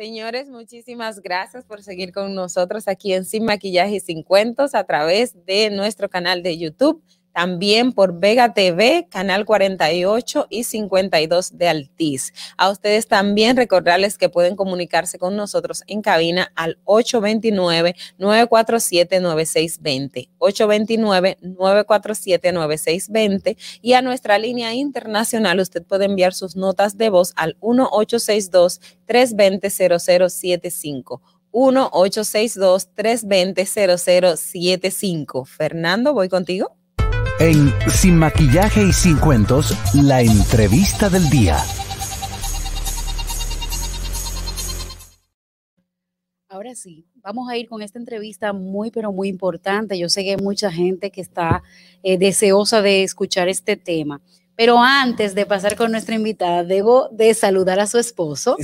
Señores, muchísimas gracias por seguir con nosotros aquí en Sin Maquillaje y Sin Cuentos a través de nuestro canal de YouTube también por Vega TV, canal 48 y 52 de Altiz. A ustedes también recordarles que pueden comunicarse con nosotros en cabina al 829-947-9620. 829-947-9620 y a nuestra línea internacional usted puede enviar sus notas de voz al 1862-320-0075. 1-862-320-0075. Fernando, voy contigo. En Sin Maquillaje y Sin Cuentos, la entrevista del día. Ahora sí, vamos a ir con esta entrevista muy, pero muy importante. Yo sé que hay mucha gente que está eh, deseosa de escuchar este tema. Pero antes de pasar con nuestra invitada, debo de saludar a su esposo,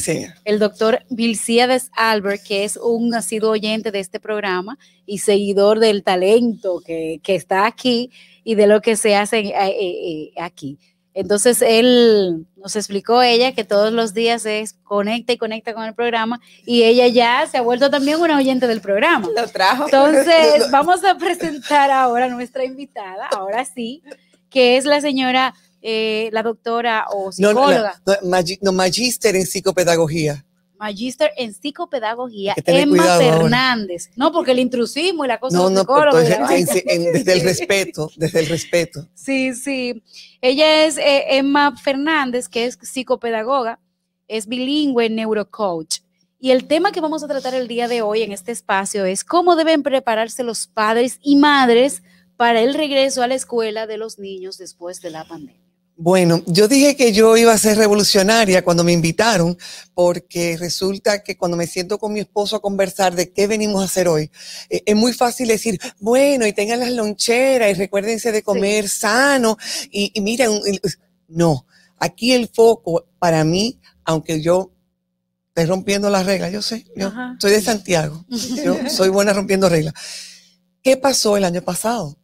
el doctor Vilciades Albert, que es un nacido oyente de este programa y seguidor del talento que, que está aquí y de lo que se hace eh, eh, eh, aquí. Entonces él nos explicó ella que todos los días es conecta y conecta con el programa y ella ya se ha vuelto también una oyente del programa. Lo trajo. Entonces vamos a presentar ahora a nuestra invitada, ahora sí, que es la señora, la doctora o psicóloga. No, no, no, magíster en psicopedagogía. Magíster en psicopedagogía, Emma Fernández. No, porque el intrusismo y la cosa no, no, desde el respeto, desde el respeto. Sí, sí. Ella es eh, Emma Fernández, que es psicopedagoga, es bilingüe, neurocoach. Y el tema que vamos a tratar el día de hoy en este espacio es cómo deben prepararse los padres y madres para el regreso a la escuela de los niños después de la pandemia. Bueno, yo dije que yo iba a ser revolucionaria cuando me invitaron, porque resulta que cuando me siento con mi esposo a conversar de qué venimos a hacer hoy, eh, es muy fácil decir, bueno, y tengan las loncheras y recuérdense de comer sano y, y miren, no, aquí el foco para mí, aunque yo estoy rompiendo las reglas, yo sé, yo soy de Santiago, yo soy buena rompiendo reglas. ¿Qué pasó el año pasado?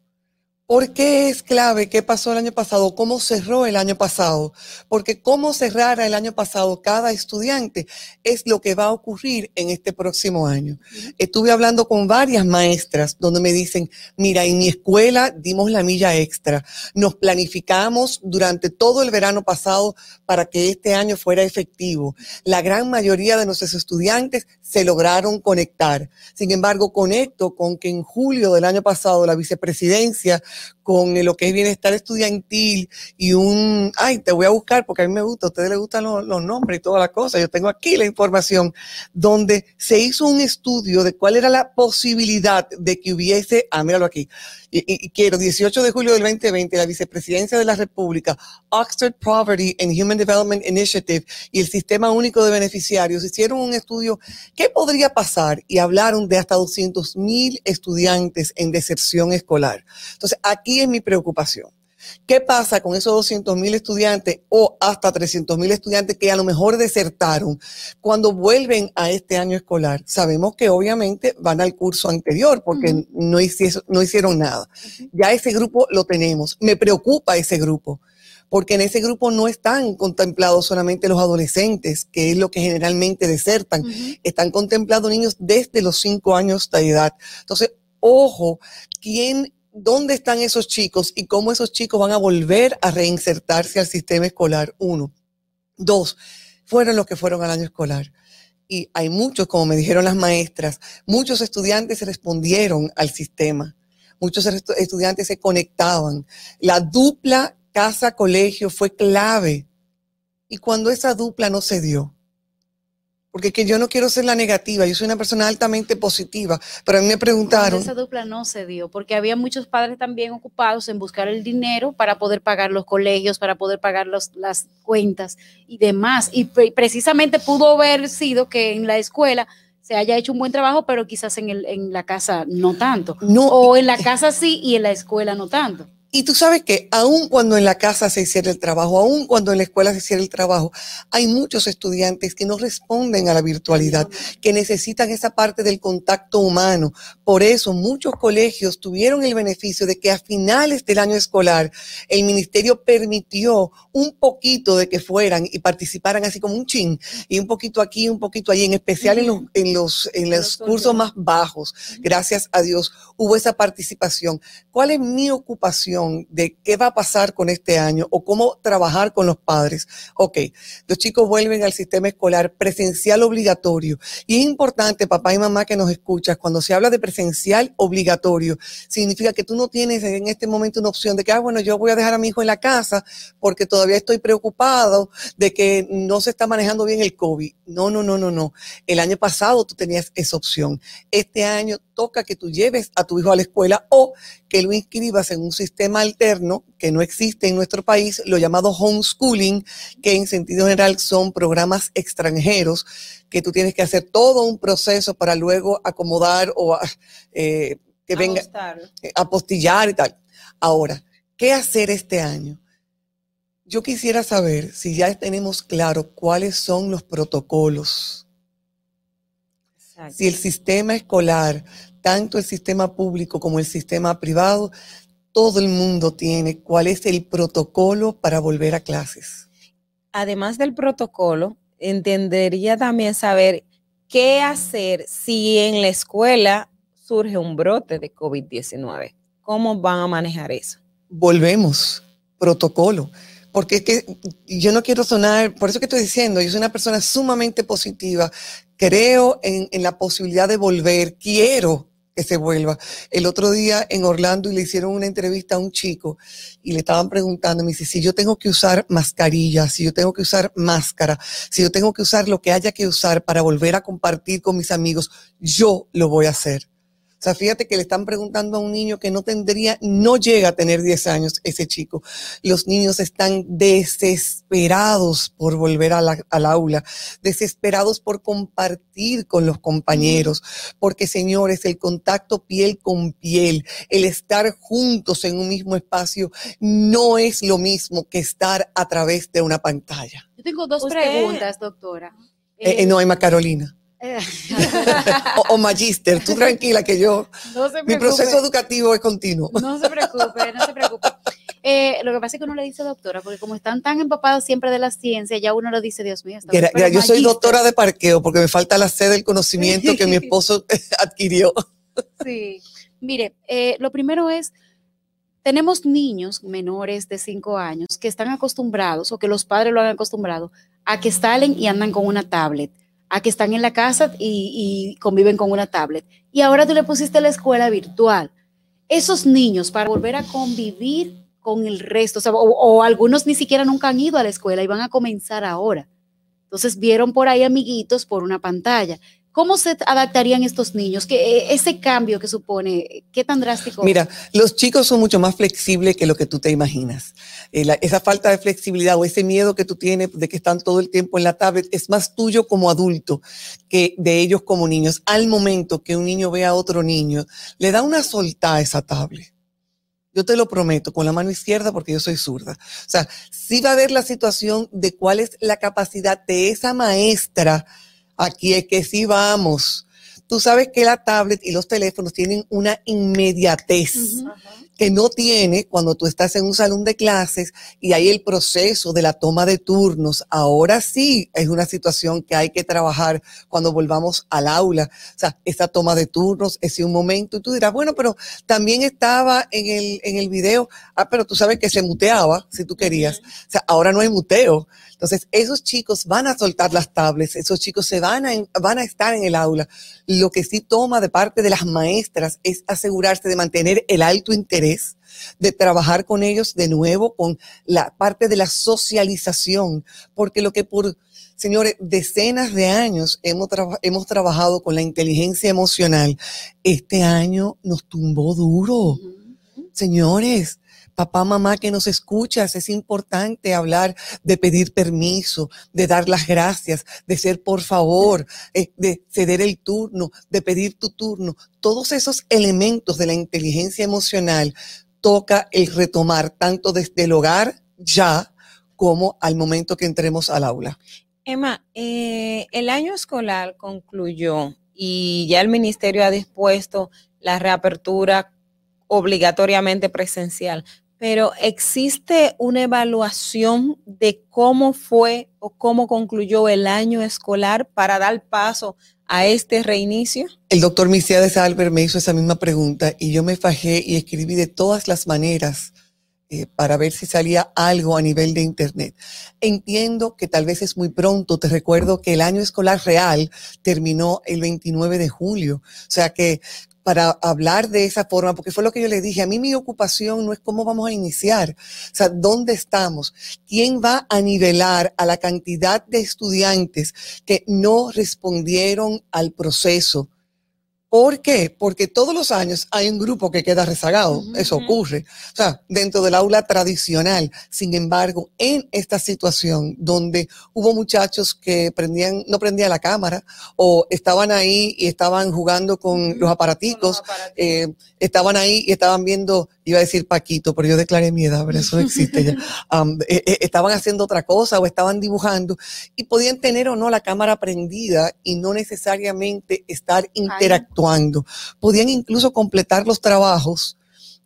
¿Por qué es clave qué pasó el año pasado? ¿Cómo cerró el año pasado? Porque cómo cerrara el año pasado cada estudiante es lo que va a ocurrir en este próximo año. Estuve hablando con varias maestras donde me dicen, mira, en mi escuela dimos la milla extra. Nos planificamos durante todo el verano pasado para que este año fuera efectivo. La gran mayoría de nuestros estudiantes se lograron conectar. Sin embargo, conecto con que en julio del año pasado la vicepresidencia con lo que es bienestar estudiantil y un, ay, te voy a buscar porque a mí me gusta, a ustedes les gustan los, nombres y todas las cosas, yo tengo aquí la información, donde se hizo un estudio de cuál era la posibilidad de que hubiese, ah, míralo aquí, y, quiero, 18 de julio del 2020, la vicepresidencia de la República, Oxford Poverty and Human Development Initiative y el Sistema Único de Beneficiarios hicieron un estudio, ¿qué podría pasar? Y hablaron de hasta 200 mil estudiantes en deserción escolar. Entonces, aquí es mi preocupación. ¿Qué pasa con esos 200 mil estudiantes o hasta 300 mil estudiantes que a lo mejor desertaron cuando vuelven a este año escolar? Sabemos que obviamente van al curso anterior porque no, hicieron, no hicieron nada. Ya ese grupo lo tenemos. Me preocupa ese grupo porque en ese grupo no están contemplados solamente los adolescentes, que es lo que generalmente desertan. Están contemplados niños desde los 5 años de edad. Entonces, ojo, ¿quién dónde están esos chicos y cómo esos chicos van a volver a reinsertarse al sistema escolar. Uno. Dos, fueron los que fueron al año escolar. Y hay muchos, como me dijeron las maestras, muchos estudiantes respondieron al sistema. Muchos estudiantes se conectaban. La dupla casa-colegio fue clave. Y cuando esa dupla no se dio, porque que yo no quiero ser la negativa, yo soy una persona altamente positiva, pero a mí me preguntaron... Esa dupla no se dio, porque había muchos padres también ocupados en buscar el dinero para poder pagar los colegios, para poder pagar los, las cuentas y demás. Y precisamente pudo haber sido que en la escuela se haya hecho un buen trabajo, pero quizás en, el, en la casa no tanto. No, o en la casa sí y en la escuela no tanto. Y tú sabes que aun cuando en la casa se hiciera el trabajo, aun cuando en la escuela se hiciera el trabajo, hay muchos estudiantes que no responden a la virtualidad, que necesitan esa parte del contacto humano. Por eso muchos colegios tuvieron el beneficio de que a finales del año escolar el ministerio permitió un poquito de que fueran y participaran así como un chin, y un poquito aquí, un poquito allí, en especial en los, en los, en los cursos más bajos. Gracias a Dios hubo esa participación. ¿Cuál es mi ocupación? De qué va a pasar con este año o cómo trabajar con los padres. Ok, los chicos vuelven al sistema escolar presencial obligatorio. Y es importante, papá y mamá que nos escuchas, cuando se habla de presencial obligatorio, significa que tú no tienes en este momento una opción de que, ah, bueno, yo voy a dejar a mi hijo en la casa porque todavía estoy preocupado de que no se está manejando bien el COVID. No, no, no, no, no. El año pasado tú tenías esa opción. Este año toca que tú lleves a tu hijo a la escuela o que lo inscribas en un sistema alterno que no existe en nuestro país, lo llamado homeschooling, que en sentido general son programas extranjeros que tú tienes que hacer todo un proceso para luego acomodar o eh, que venga eh, a apostillar y tal. Ahora, ¿qué hacer este año? Yo quisiera saber si ya tenemos claro cuáles son los protocolos si el sistema escolar, tanto el sistema público como el sistema privado, todo el mundo tiene cuál es el protocolo para volver a clases. Además del protocolo, entendería también saber qué hacer si en la escuela surge un brote de COVID-19. ¿Cómo van a manejar eso? Volvemos, protocolo porque es que yo no quiero sonar, por eso que estoy diciendo, yo soy una persona sumamente positiva, creo en, la posibilidad de volver, quiero que se vuelva. El otro día en Orlando le hicieron una entrevista a un chico y le estaban preguntando, me dice, si yo tengo que usar mascarilla, si yo tengo que usar máscara, si yo tengo que usar lo que haya que usar para volver a compartir con mis amigos, yo lo voy a hacer. O sea, fíjate que le están preguntando a un niño que no tendría, no llega a tener 10 años ese chico. Los niños están desesperados por volver al aula, desesperados por compartir con los compañeros, porque señores, el contacto piel con piel, el estar juntos en un mismo espacio, no es lo mismo que estar a través de una pantalla. Yo tengo dos preguntas, doctora. Eh, eh, no, Emma Carolina. o, Magister, tú tranquila que yo, mi proceso educativo es continuo. No se preocupe, no se preocupe. Eh, lo que pasa es que uno le dice doctora, porque como están tan empapados siempre de la ciencia, ya uno lo dice, Dios mío. yo soy doctora de parqueo porque me falta la sede del conocimiento que mi esposo adquirió. Sí, mire, eh, lo primero es, tenemos niños menores de 5 años que están acostumbrados o que los padres lo han acostumbrado a que salen y andan con una tablet a que están en la casa y, conviven con una tablet. Y ahora tú le pusiste la escuela virtual. Esos niños, para volver a convivir con el resto, o, algunos ni siquiera nunca han ido a la escuela y van a comenzar ahora. Entonces vieron por ahí amiguitos por una pantalla. ¿Cómo se adaptarían estos niños? ¿Qué, e, ese cambio que supone, ¿qué tan drástico? Mira, los chicos son mucho más flexibles que lo que tú te imaginas. Eh, esa falta de flexibilidad o ese miedo que tú tienes de que están todo el tiempo en la tablet es más tuyo como adulto que de ellos como niños. Al momento que un niño ve a otro niño, le da una solta a esa tablet. Yo te lo prometo, con la mano izquierda porque yo soy zurda. O sea, sí va a haber la situación de cuál es la capacidad de esa maestra Aquí es que sí vamos. Tú sabes que la tablet y los teléfonos tienen una inmediatez que no tiene cuando tú estás en un salón de clases y hay el proceso de la toma de turnos. Ahora sí es una situación que hay que trabajar cuando volvamos al aula. O sea, esa toma de turnos, ese un momento. Y tú dirás, bueno, pero también estaba en el, en el video, ah, pero tú sabes que se muteaba si tú querías. O sea, ahora no hay muteo. Entonces, esos chicos van a soltar las tablets, esos chicos se van a, van a estar en el aula. Lo que sí toma de parte de las maestras es asegurarse de mantener el alto interés, de trabajar con ellos de nuevo con la parte de la socialización, porque lo que por Señores, decenas de años hemos, hemos trabajado con la inteligencia emocional. Este año nos tumbó duro. Señores, papá, mamá que nos escuchas, es importante hablar de pedir permiso, de dar las gracias, de ser por favor, eh, de ceder el turno, de pedir tu turno. Todos esos elementos de la inteligencia emocional toca el retomar tanto desde el hogar ya como al momento que entremos al aula. Emma, eh, el año escolar concluyó y ya el ministerio ha dispuesto la reapertura obligatoriamente presencial, pero ¿existe una evaluación de cómo fue o cómo concluyó el año escolar para dar paso a este reinicio? El doctor Misiades Albert me hizo esa misma pregunta y yo me fajé y escribí de todas las maneras eh, para ver si salía algo a nivel de Internet. Entiendo que tal vez es muy pronto. Te recuerdo que el año escolar real terminó el 29 de julio. O sea que para hablar de esa forma, porque fue lo que yo le dije, a mí mi ocupación no es cómo vamos a iniciar, o sea, ¿dónde estamos? ¿Quién va a nivelar a la cantidad de estudiantes que no respondieron al proceso? ¿Por qué? Porque todos los años hay un grupo que queda rezagado. Eso ocurre. O sea, dentro del aula tradicional. Sin embargo, en esta situación donde hubo muchachos que prendían, no prendían la cámara o estaban ahí y estaban jugando con los aparaticos, eh, estaban ahí y estaban viendo, iba a decir Paquito, pero yo declaré mi edad, pero eso no existe ya. Am, eh, eh, estaban haciendo otra cosa o estaban dibujando y podían tener o no la cámara prendida y no necesariamente estar interactuando. Podían incluso completar los trabajos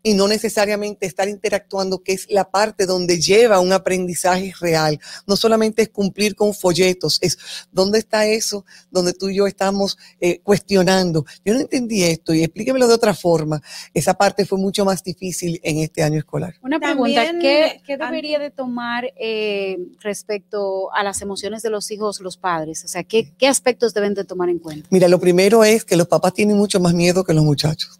y no necesariamente estar interactuando, que es la parte donde lleva un aprendizaje real. No solamente es cumplir con folletos, es dónde está eso, donde tú y yo estamos eh, cuestionando. Yo no entendí esto y explíquemelo de otra forma. Esa parte fue mucho más difícil en este año escolar. Una pregunta, También, ¿qué, qué debería de tomar eh, respecto a las emociones de los hijos los padres? O sea, ¿qué, qué aspectos deben de tomar en cuenta? Mira, lo primero es que los papás tienen mucho más miedo que los muchachos.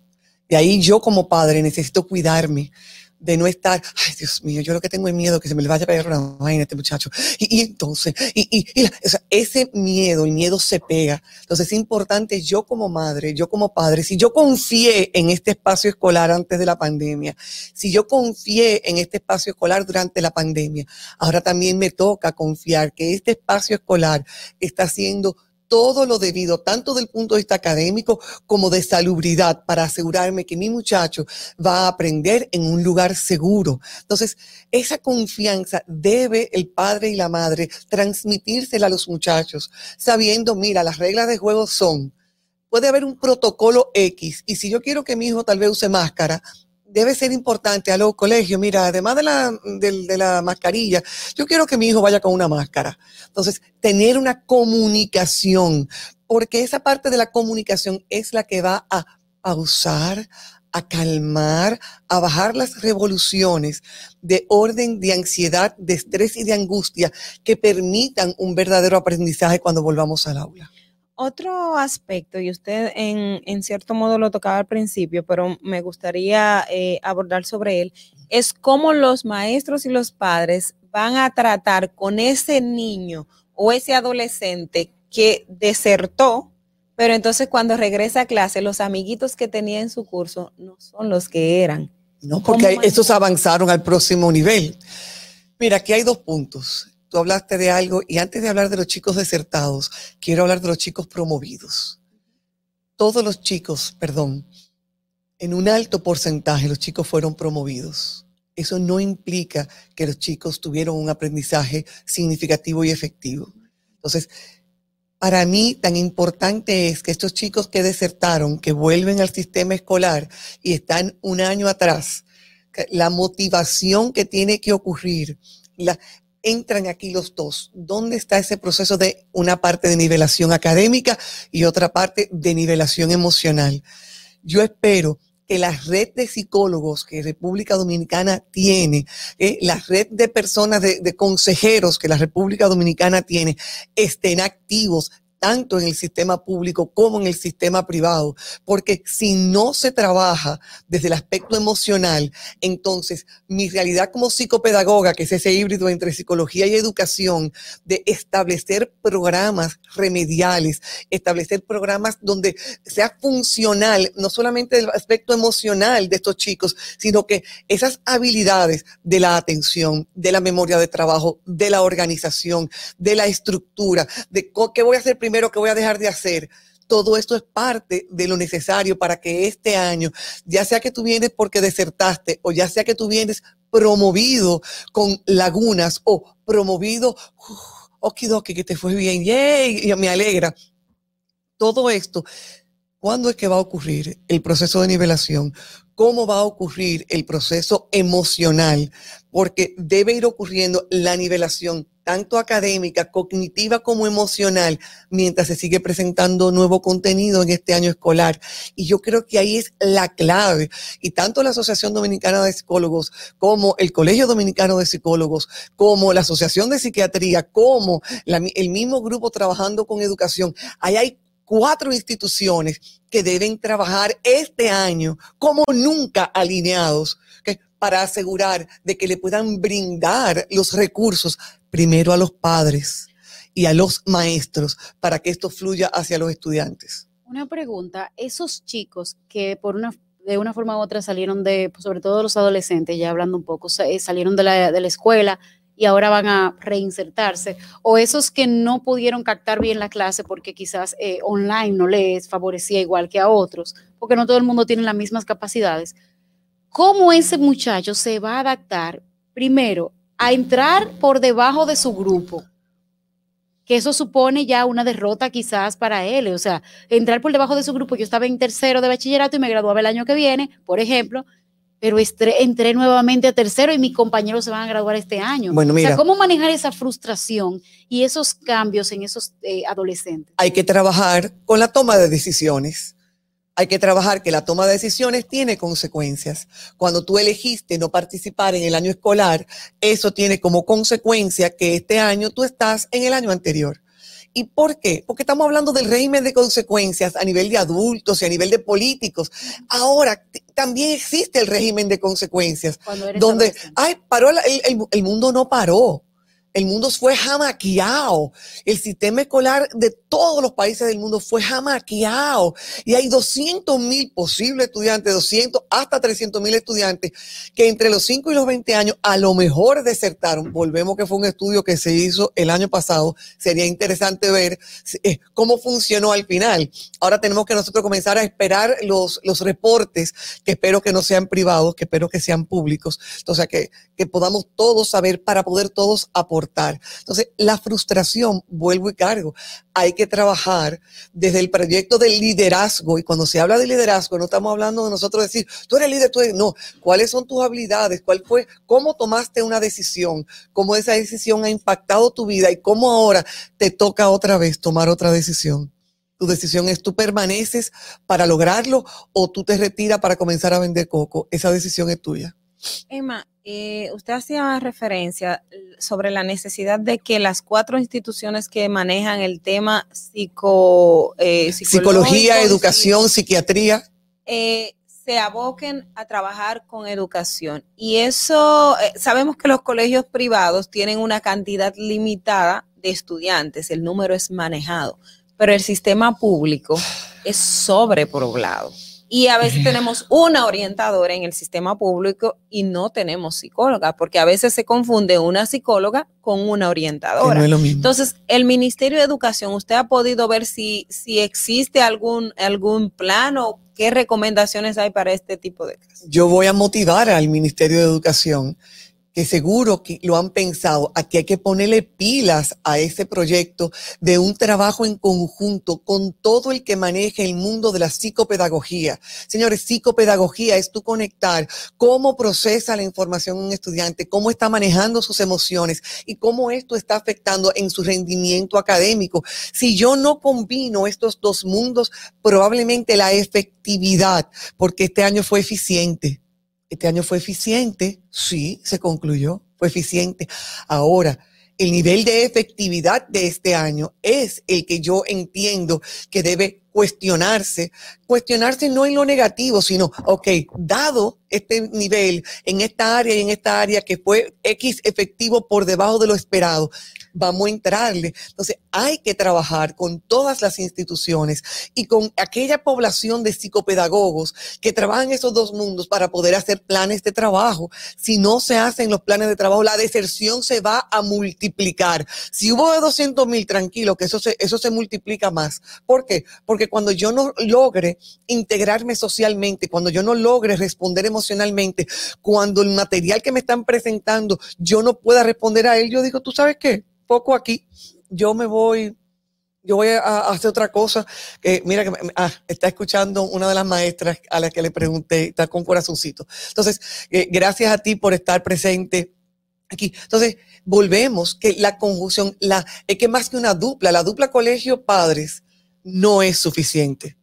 Y ahí yo como padre necesito cuidarme de no estar, ay Dios mío, yo lo que tengo es miedo que se me le vaya a pegar una vaina a este muchacho. Y, entonces, ese miedo, el miedo se pega. Entonces es importante yo como madre, yo como padre, si yo confié en este espacio escolar antes de la pandemia, si yo confié en este espacio escolar durante la pandemia, ahora también me toca confiar que este espacio escolar está haciendo todo lo debido, tanto del punto de vista académico como de salubridad, para asegurarme que mi muchacho va a aprender en un lugar seguro. Entonces, esa confianza debe el padre y la madre transmitírsela a los muchachos, sabiendo, mira, las reglas de juego son, puede haber un protocolo X, y si yo quiero que mi hijo tal vez use máscara, debe ser importante a los colegios, mira, además de la, del- de la mascarilla, yo quiero que mi hijo vaya con una máscara. Entonces, tener una comunicación, porque esa parte de la comunicación es la que va a pausar, a calmar, a bajar las revoluciones de orden, de ansiedad, de estrés y de angustia que permitan un verdadero aprendizaje cuando volvamos al aula. Otro aspecto, y usted en, en cierto modo lo tocaba al principio, pero me gustaría eh, abordar sobre él, es cómo los maestros y los padres van a tratar con ese niño o ese adolescente que desertó, pero entonces cuando regresa a clase, los amiguitos que tenía en su curso no son los que eran. ¿no? ¿Cómo Porque estos avanzaron al próximo nivel. Mira, aquí hay dos puntos. Tú hablaste de algo y antes de hablar de los chicos desertados, quiero hablar de los chicos promovidos. Todos los chicos, perdón, en un alto porcentaje los chicos fueron promovidos. Eso no implica que los chicos tuvieron un aprendizaje significativo y efectivo. Entonces, para mí tan importante es que estos chicos que desertaron, que vuelven al sistema escolar y están un año atrás, la motivación que tiene que ocurrir, la, entran aquí los dos. ¿Dónde está ese proceso de una parte de nivelación académica y otra parte de nivelación emocional? Yo espero que la red de psicólogos que República Dominicana tiene, eh, la red de personas, de, de consejeros que la República Dominicana tiene, estén activos tanto en el sistema público como en el sistema privado, porque si no se trabaja desde el aspecto emocional, entonces mi realidad como psicopedagoga, que es ese híbrido entre psicología y educación, de establecer programas remediales, establecer programas donde sea funcional, no solamente el aspecto emocional de estos chicos, sino que esas habilidades de la atención, de la memoria de trabajo, de la organización, de la estructura, de qué voy a hacer primero, qué voy a dejar de hacer. Todo esto es parte de lo necesario para que este año, ya sea que tú vienes porque desertaste o ya sea que tú vienes promovido con lagunas o promovido, okidoki, que te fue bien, yay, me alegra. Todo esto, ¿cuándo es que va a ocurrir el proceso de nivelación? ¿Cómo va a ocurrir el proceso emocional? Porque debe ir ocurriendo la nivelación tanto académica, cognitiva como emocional, mientras se sigue presentando nuevo contenido en este año escolar. Y yo creo que ahí es la clave. Y tanto la Asociación Dominicana de Psicólogos como el Colegio Dominicano de Psicólogos, como la Asociación de Psiquiatría, como el mismo grupo trabajando con educación, ahí hay cuatro instituciones que deben trabajar este año como nunca alineados para asegurar de que le puedan brindar los recursos primero a los padres y a los maestros para que esto fluya hacia los estudiantes. Una pregunta, esos chicos que por una de una forma u otra salieron de, sobre todo los adolescentes, ya hablando un poco, eh, salieron de la, de la escuela y ahora van a reinsertarse, o esos que no pudieron captar bien la clase porque quizás eh, online no les favorecía igual que a otros, porque no todo el mundo tiene las mismas capacidades. ¿Cómo ese muchacho se va a adaptar primero a entrar por debajo de su grupo, que eso supone ya una derrota quizás para él, o sea, entrar por debajo de su grupo, yo estaba en tercero de bachillerato y me graduaba el año que viene, por ejemplo, pero entré, nuevamente a tercero y mis compañeros se van a graduar este año. Bueno, mira, o sea, ¿cómo manejar esa frustración y esos cambios en esos eh, adolescentes? Hay que trabajar con la toma de decisiones hay que trabajar que la toma de decisiones tiene consecuencias. Cuando tú elegiste no participar en el año escolar, eso tiene como consecuencia que este año tú estás en el año anterior. ¿Y por qué? Porque estamos hablando del régimen de consecuencias a nivel de adultos y a nivel de políticos. Ahora también existe el régimen de consecuencias, donde, ay, paró el mundo no paró el mundo fue jamaqueado. El sistema escolar de todos los países del mundo fue jamaqueado. Y hay 200 mil posibles estudiantes, 200 hasta 300 mil estudiantes que entre los 5 y los 20 años a lo mejor desertaron. Volvemos que fue un estudio que se hizo el año pasado. Sería interesante ver eh, cómo funcionó al final. Ahora tenemos que nosotros comenzar a esperar los, los reportes, que espero que no sean privados, que espero que sean públicos. Entonces, que, que podamos todos saber para poder todos aportar entonces, la frustración, vuelvo y cargo, hay que trabajar desde el proyecto del liderazgo. Y cuando se habla de liderazgo, no estamos hablando de nosotros decir, tú eres líder, tú eres, no, ¿cuáles son tus habilidades? ¿Cuál fue, cómo tomaste una decisión? ¿Cómo esa decisión ha impactado tu vida? ¿Y cómo ahora te toca otra vez tomar otra decisión? Tu decisión es tú permaneces para lograrlo o tú te retiras para comenzar a vender coco. Esa decisión es tuya. Emma, eh, usted hacía referencia sobre la necesidad de que las cuatro instituciones que manejan el tema psico, eh, psicología, educación, psiquiatría, eh, se aboquen a trabajar con educación. Y eso, sabemos que los colegios privados tienen una cantidad limitada de estudiantes, el número es manejado, pero el sistema público es sobrepoblado. Y a veces tenemos una orientadora en el sistema público y no tenemos psicóloga, porque a veces se confunde una psicóloga con una orientadora. Entonces, el Ministerio de Educación, ¿usted ha podido ver si, si existe algún, algún plan o qué recomendaciones hay para este tipo de casos? Yo voy a motivar al Ministerio de Educación que seguro que lo han pensado, aquí hay que ponerle pilas a ese proyecto de un trabajo en conjunto con todo el que maneje el mundo de la psicopedagogía. Señores, psicopedagogía es tú conectar cómo procesa la información un estudiante, cómo está manejando sus emociones y cómo esto está afectando en su rendimiento académico. Si yo no combino estos dos mundos, probablemente la efectividad, porque este año fue eficiente este año fue eficiente, sí, se concluyó, fue eficiente. Ahora, el nivel de efectividad de este año es el que yo entiendo que debe cuestionarse, cuestionarse no en lo negativo, sino, ok, dado este nivel en esta área y en esta área que fue X efectivo por debajo de lo esperado, vamos a entrarle. Entonces, hay que trabajar con todas las instituciones y con aquella población de psicopedagogos que trabajan esos dos mundos para poder hacer planes de trabajo. Si no se hacen los planes de trabajo, la deserción se va a multiplicar. Si hubo de 200 mil, tranquilo, que eso se, eso se multiplica más. ¿Por qué? Porque cuando yo no logre integrarme socialmente, cuando yo no logre responder emocionalmente, cuando el material que me están presentando yo no pueda responder a él, yo digo, ¿tú sabes qué? Poco aquí, yo me voy yo voy a, hacer otra cosa. Mira, que ah, está escuchando una de las maestras a la que le pregunté, está con corazoncito. Entonces, eh, gracias a ti por estar presente aquí. Entonces, volvemos que la conjunción, la, es que más que una dupla, la dupla colegio-padres no es suficiente.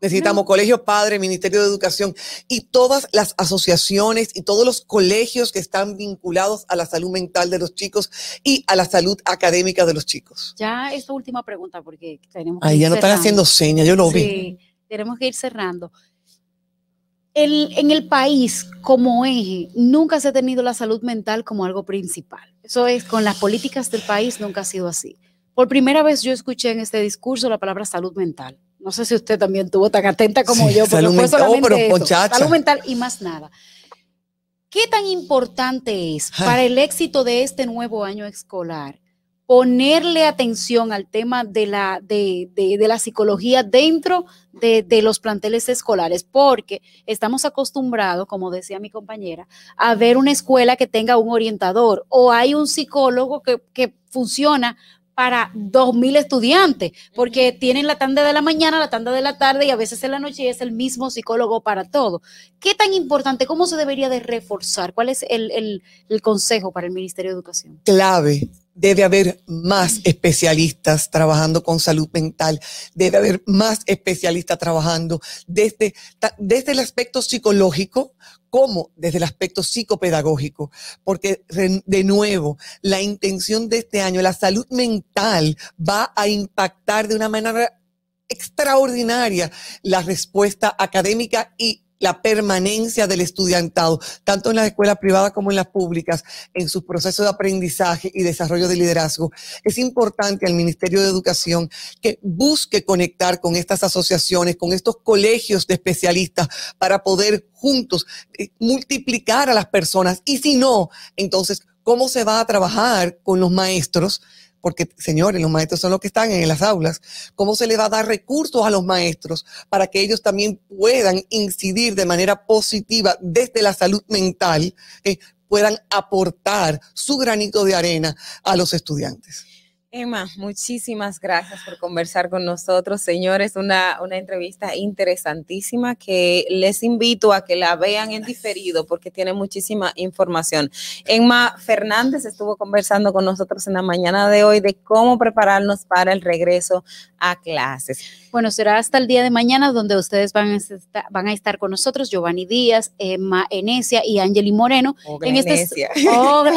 Necesitamos colegios padres, Ministerio de Educación y todas las asociaciones y todos los colegios que están vinculados a la salud mental de los chicos y a la salud académica de los chicos. Ya esta última pregunta, porque tenemos que Ahí ya no están haciendo señas, yo lo vi. Tenemos que ir cerrando. El, en el país, como eje, nunca se ha tenido la salud mental como algo principal. Eso es, con las políticas del país nunca ha sido así. Por primera vez yo escuché en este discurso la palabra salud mental. No sé si usted también tuvo tan atenta como Sí, yo, porque salud fue mental. Oh, solamente pero, eso, salud mental y más nada. ¿Qué tan importante es Ay. para el éxito de este nuevo año escolar ponerle atención al tema de la, de, de- de la psicología dentro de, de los planteles escolares? Porque estamos acostumbrados, como decía mi compañera, a ver una escuela que tenga un orientador o hay un psicólogo que, que funciona para 2.000 estudiantes, porque tienen la tanda de la mañana, la tanda de la tarde y a veces en la noche y es el mismo psicólogo para todo. ¿Qué tan importante? ¿Cómo se debería de reforzar? ¿Cuál es el, el- el consejo para el Ministerio de Educación? clave. Debe haber más especialistas trabajando con salud mental. Debe haber más especialistas trabajando desde, desde el aspecto psicológico como desde el aspecto psicopedagógico. Porque, de nuevo, la intención de este año, la salud mental va a impactar de una manera extraordinaria la respuesta académica y la permanencia del estudiantado, tanto en las escuelas privadas como en las públicas, en su proceso de aprendizaje y desarrollo de liderazgo. Es importante al Ministerio de Educación que busque conectar con estas asociaciones, con estos colegios de especialistas para poder juntos eh, multiplicar a las personas. Y si no, entonces, ¿cómo se va a trabajar con los maestros? Porque, señores, los maestros son los que están en las aulas. ¿Cómo se le va a dar recursos a los maestros para que ellos también puedan incidir de manera positiva desde la salud mental, eh, puedan aportar su granito de arena a los estudiantes? Emma, muchísimas gracias por conversar con nosotros, señores. Una, una entrevista interesantísima que les invito a que la vean en diferido porque tiene muchísima información. Emma Fernández estuvo conversando con nosotros en la mañana de hoy de cómo prepararnos para el regreso a clases. Bueno, será hasta el día de mañana donde ustedes van a estar, van a estar con nosotros, Giovanni Díaz, Emma Enesia y Angeli Moreno. en este. Oh.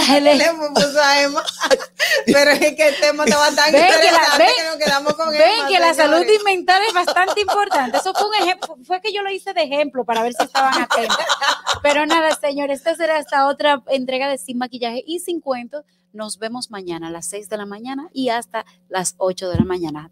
Pero es que el tema estaba tan Ven que la- ven- que nos quedamos con Ven Emma, que la salud mental es bastante importante. Eso fue un ejemplo, fue que yo lo hice de ejemplo para ver si estaban atentos. Pero nada, señores, esta será esta otra entrega de Sin Maquillaje y Sin Cuentos. Nos vemos mañana a las 6 de la mañana y hasta las 8 de la mañana.